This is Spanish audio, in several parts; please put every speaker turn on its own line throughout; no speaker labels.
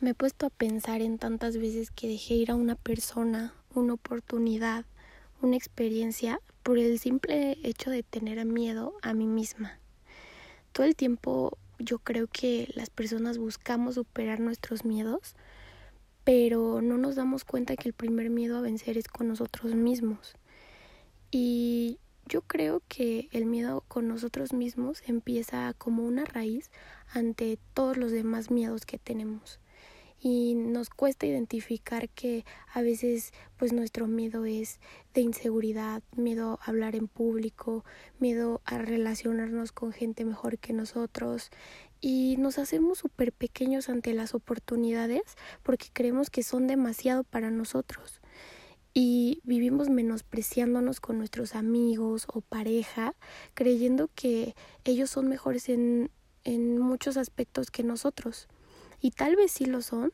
Me he puesto a pensar en tantas veces que dejé ir a una persona, una oportunidad, una experiencia por el simple hecho de tener miedo a mí misma. Todo el tiempo yo creo que las personas buscamos superar nuestros miedos, pero no nos damos cuenta que el primer miedo a vencer es con nosotros mismos. Y yo creo que el miedo con nosotros mismos empieza como una raíz ante todos los demás miedos que tenemos y nos cuesta identificar que a veces pues nuestro miedo es de inseguridad, miedo a hablar en público, miedo a relacionarnos con gente mejor que nosotros y nos hacemos súper pequeños ante las oportunidades porque creemos que son demasiado para nosotros y vivimos menospreciándonos con nuestros amigos o pareja, creyendo que ellos son mejores en, en muchos aspectos que nosotros. Y tal vez sí lo son,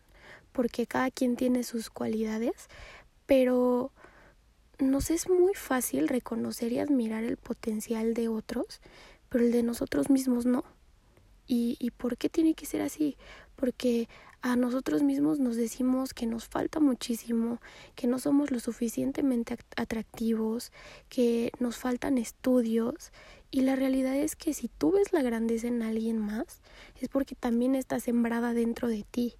porque cada quien tiene sus cualidades, pero nos es muy fácil reconocer y admirar el potencial de otros, pero el de nosotros mismos no. ¿Y, y por qué tiene que ser así? Porque a nosotros mismos nos decimos que nos falta muchísimo, que no somos lo suficientemente atractivos, que nos faltan estudios y la realidad es que si tú ves la grandeza en alguien más, es porque también está sembrada dentro de ti.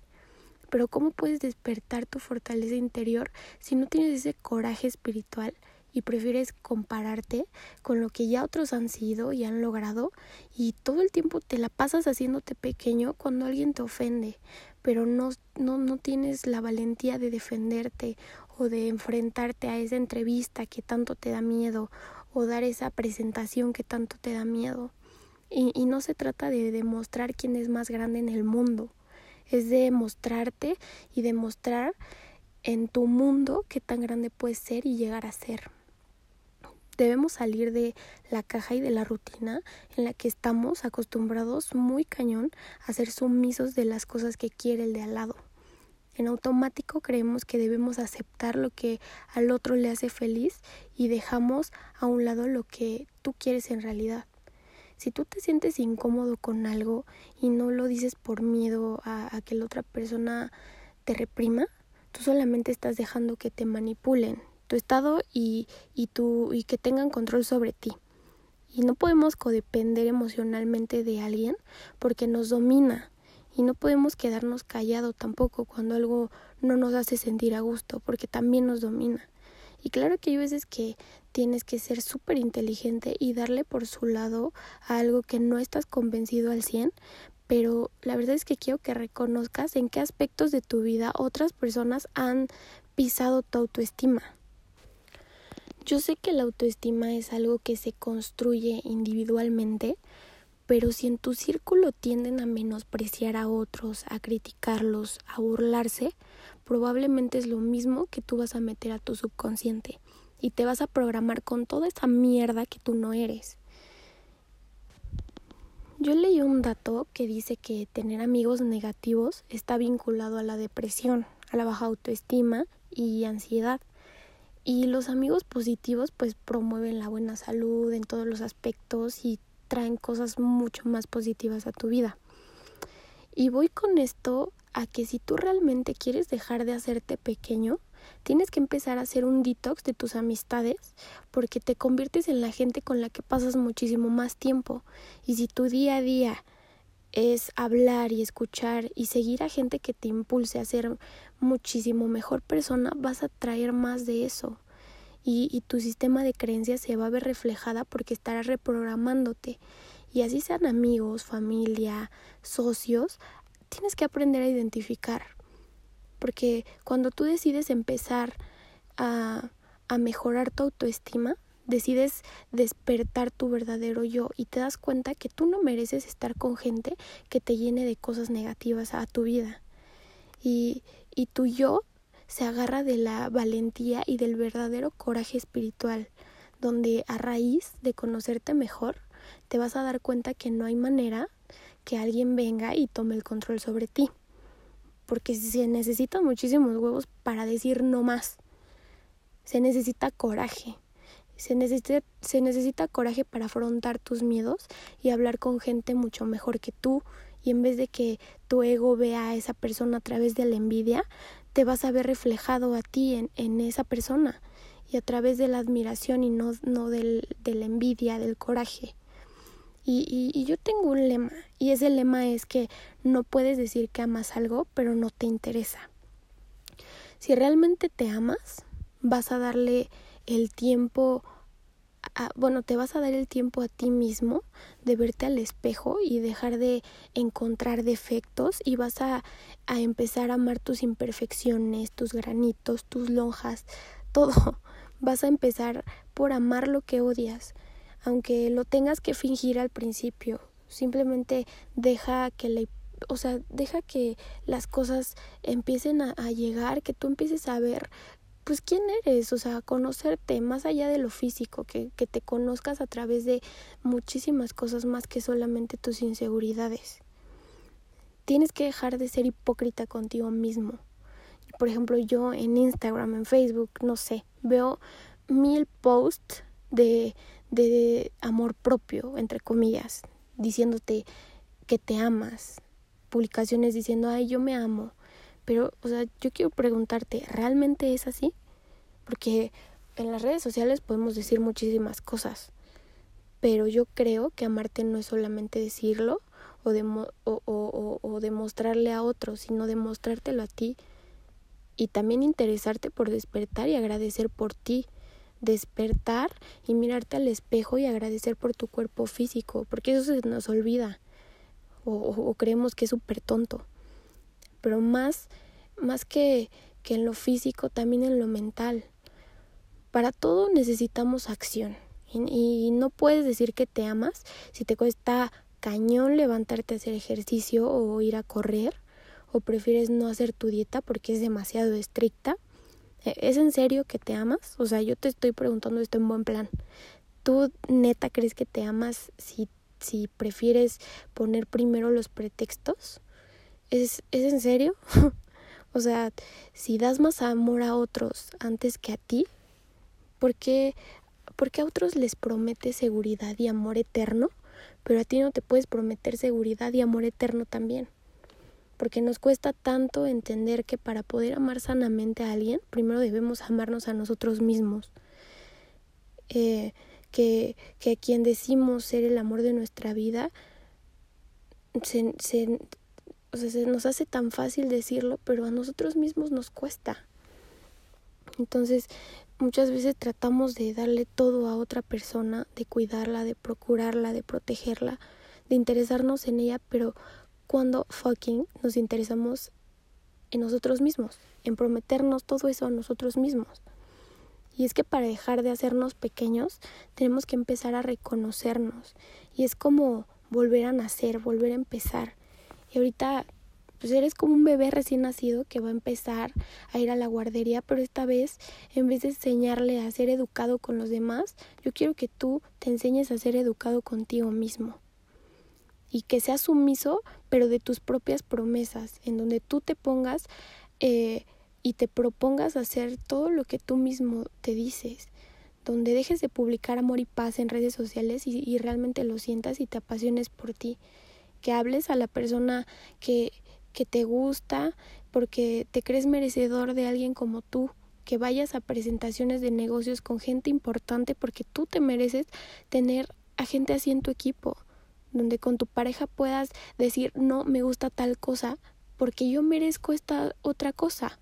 Pero ¿cómo puedes despertar tu fortaleza interior si no tienes ese coraje espiritual y prefieres compararte con lo que ya otros han sido y han logrado y todo el tiempo te la pasas haciéndote pequeño cuando alguien te ofende, pero no, no, no tienes la valentía de defenderte o de enfrentarte a esa entrevista que tanto te da miedo o dar esa presentación que tanto te da miedo. Y, y no se trata de demostrar quién es más grande en el mundo, es de mostrarte y demostrar en tu mundo qué tan grande puedes ser y llegar a ser. Debemos salir de la caja y de la rutina en la que estamos acostumbrados muy cañón a ser sumisos de las cosas que quiere el de al lado. En automático creemos que debemos aceptar lo que al otro le hace feliz y dejamos a un lado lo que tú quieres en realidad. Si tú te sientes incómodo con algo y no lo dices por miedo a, que la otra persona te reprima, tú solamente estás dejando que te manipulen tu estado y, y, tu, y que tengan control sobre ti. Y no podemos codepender emocionalmente de alguien porque nos domina y no podemos quedarnos callados tampoco cuando algo no nos hace sentir a gusto, porque también nos domina. Y claro que hay veces que tienes que ser súper inteligente y darle por su lado a algo que no estás convencido al 100, pero la verdad es que quiero que reconozcas en qué aspectos de tu vida otras personas han pisado tu autoestima. Yo sé que la autoestima es algo que se construye individualmente, pero si en tu círculo tienden a menospreciar a otros, a criticarlos, a burlarse, probablemente es lo mismo que tú vas a meter a tu subconsciente y te vas a programar con toda esa mierda que tú no eres. Yo leí un dato que dice que tener amigos negativos está vinculado a la depresión, a la baja autoestima y ansiedad. Y los amigos positivos pues promueven la buena salud en todos los aspectos y traen cosas mucho más positivas a tu vida. Y voy con esto a que si tú realmente quieres dejar de hacerte pequeño, tienes que empezar a hacer un detox de tus amistades porque te conviertes en la gente con la que pasas muchísimo más tiempo. Y si tu día a día es hablar y escuchar y seguir a gente que te impulse a ser muchísimo mejor persona, vas a traer más de eso y, tu sistema de creencias se va a ver reflejada porque estarás reprogramándote. Y así sean amigos, familia, socios, tienes que aprender a identificar. Porque cuando tú decides empezar a, a mejorar tu autoestima, decides despertar tu verdadero yo y te das cuenta que tú no mereces estar con gente que te llene de cosas negativas a tu vida. Y, y tu yo se agarra de la valentía y del verdadero coraje espiritual, donde a raíz de conocerte mejor, te vas a dar cuenta que no hay manera que alguien venga y tome el control sobre ti. Porque se necesitan muchísimos huevos para decir no más. Se necesita coraje. Se necesita, se necesita coraje para afrontar tus miedos y hablar con gente mucho mejor que tú y en vez de que tu ego vea a esa persona a través de la envidia, te vas a ver reflejado a ti en, esa persona y a través de la admiración y no, no del, de la envidia, del coraje. Y, y, y, yo tengo un lema, y ese lema es que no puedes decir que amas algo, pero no te interesa. Si realmente te amas, vas a darle el tiempo bueno, te vas a dar el tiempo a ti mismo de verte al espejo y dejar de encontrar defectos y vas a, a empezar a amar tus imperfecciones, tus granitos, tus lonjas, todo. Vas a empezar por amar lo que odias, aunque lo tengas que fingir al principio. Simplemente deja que la o sea, deja que las cosas empiecen a, a, llegar, que tú empieces a ver pues quién eres, o sea, conocerte más allá de lo físico, que, que te conozcas a través de muchísimas cosas más que solamente tus inseguridades. Tienes que dejar de ser hipócrita contigo mismo. Por ejemplo, yo en Instagram, en Facebook, no sé, veo mil posts de, de amor propio, entre comillas, diciéndote que te amas, publicaciones diciendo, ay, yo me amo, pero, o sea, yo quiero preguntarte, ¿realmente es así? Porque en las redes sociales podemos decir muchísimas cosas, pero yo creo que amarte no es solamente decirlo o, o, o, o demostrarle a otros, sino demostrártelo a ti y también interesarte por despertar y agradecer por ti. Despertar y mirarte al espejo y agradecer por tu cuerpo físico, porque eso se nos olvida o, o creemos que es súper tonto pero más, más que, que en lo físico, también en lo mental. Para todo necesitamos acción. Y, no puedes decir que te amas si te cuesta cañón levantarte a hacer ejercicio o ir a correr o prefieres no hacer tu dieta porque es demasiado estricta. ¿E, ¿Es en serio que te amas? O sea, yo te estoy preguntando esto en buen plan. ¿Tú neta crees que te amas si, si prefieres poner primero los pretextos? ¿Es, ¿Es en serio? o sea, si das más amor a otros antes que a ti, ¿por qué, ¿por qué a otros les prometes seguridad y amor eterno, pero a ti no te puedes prometer seguridad y amor eterno también? Porque nos cuesta tanto entender que para poder amar sanamente a alguien, primero debemos amarnos a nosotros mismos. Eh, que, que a quien decimos ser el amor de nuestra vida, se, o sea, se nos hace tan fácil decirlo, pero a nosotros mismos nos cuesta. Entonces, muchas veces tratamos de darle todo a otra persona, de cuidarla, de procurarla, de protegerla, de interesarnos en ella, pero cuando fucking nos interesamos en nosotros mismos, en prometernos todo eso a nosotros mismos. Y es que para dejar de hacernos pequeños, tenemos que empezar a reconocernos. Y es como volver a nacer, volver a empezar. Y ahorita pues eres como un bebé recién nacido que va a empezar a ir a la guardería, pero esta vez en vez de enseñarle a ser educado con los demás, yo quiero que tú te enseñes a ser educado contigo mismo. Y que seas sumiso, pero de tus propias promesas, en donde tú te pongas eh, y te propongas hacer todo lo que tú mismo te dices donde dejes de publicar amor y paz en redes sociales y, y, realmente lo sientas y te apasiones por ti que hables a la persona que, que te gusta, porque te crees merecedor de alguien como tú, que vayas a presentaciones de negocios con gente importante porque tú te mereces tener a gente así en tu equipo, donde con tu pareja puedas decir, no, me gusta tal cosa, porque yo merezco esta otra cosa,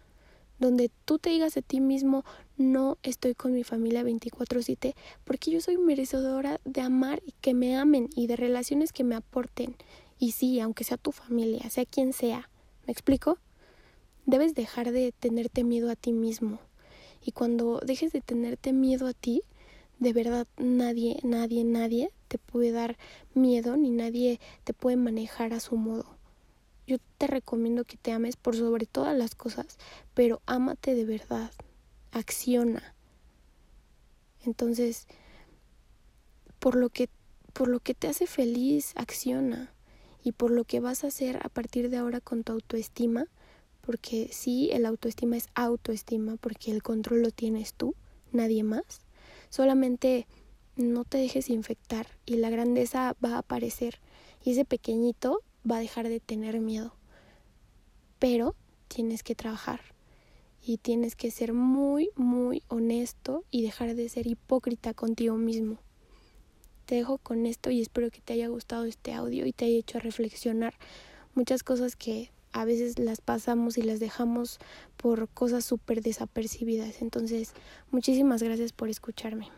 donde tú te digas a ti mismo, no estoy con mi familia 24/7, porque yo soy merecedora de amar y que me amen y de relaciones que me aporten y sí, aunque sea tu familia, sea quien sea, ¿me explico? Debes dejar de tenerte miedo a ti mismo. Y cuando dejes de tenerte miedo a ti, de verdad nadie, nadie, nadie te puede dar miedo ni nadie te puede manejar a su modo. Yo te recomiendo que te ames por sobre todas las cosas, pero ámate de verdad, acciona. Entonces, por lo que por lo que te hace feliz, acciona y por lo que vas a hacer a partir de ahora con tu autoestima, porque sí, el autoestima es autoestima, porque el control lo tienes tú, nadie más. Solamente no te dejes infectar y la grandeza va a aparecer. Y ese pequeñito va a dejar de tener miedo. Pero tienes que trabajar y tienes que ser muy, muy honesto y dejar de ser hipócrita contigo mismo. Te dejo con esto y espero que te haya gustado este audio y te haya hecho reflexionar muchas cosas que a veces las pasamos y las dejamos por cosas súper desapercibidas. Entonces, muchísimas gracias por escucharme.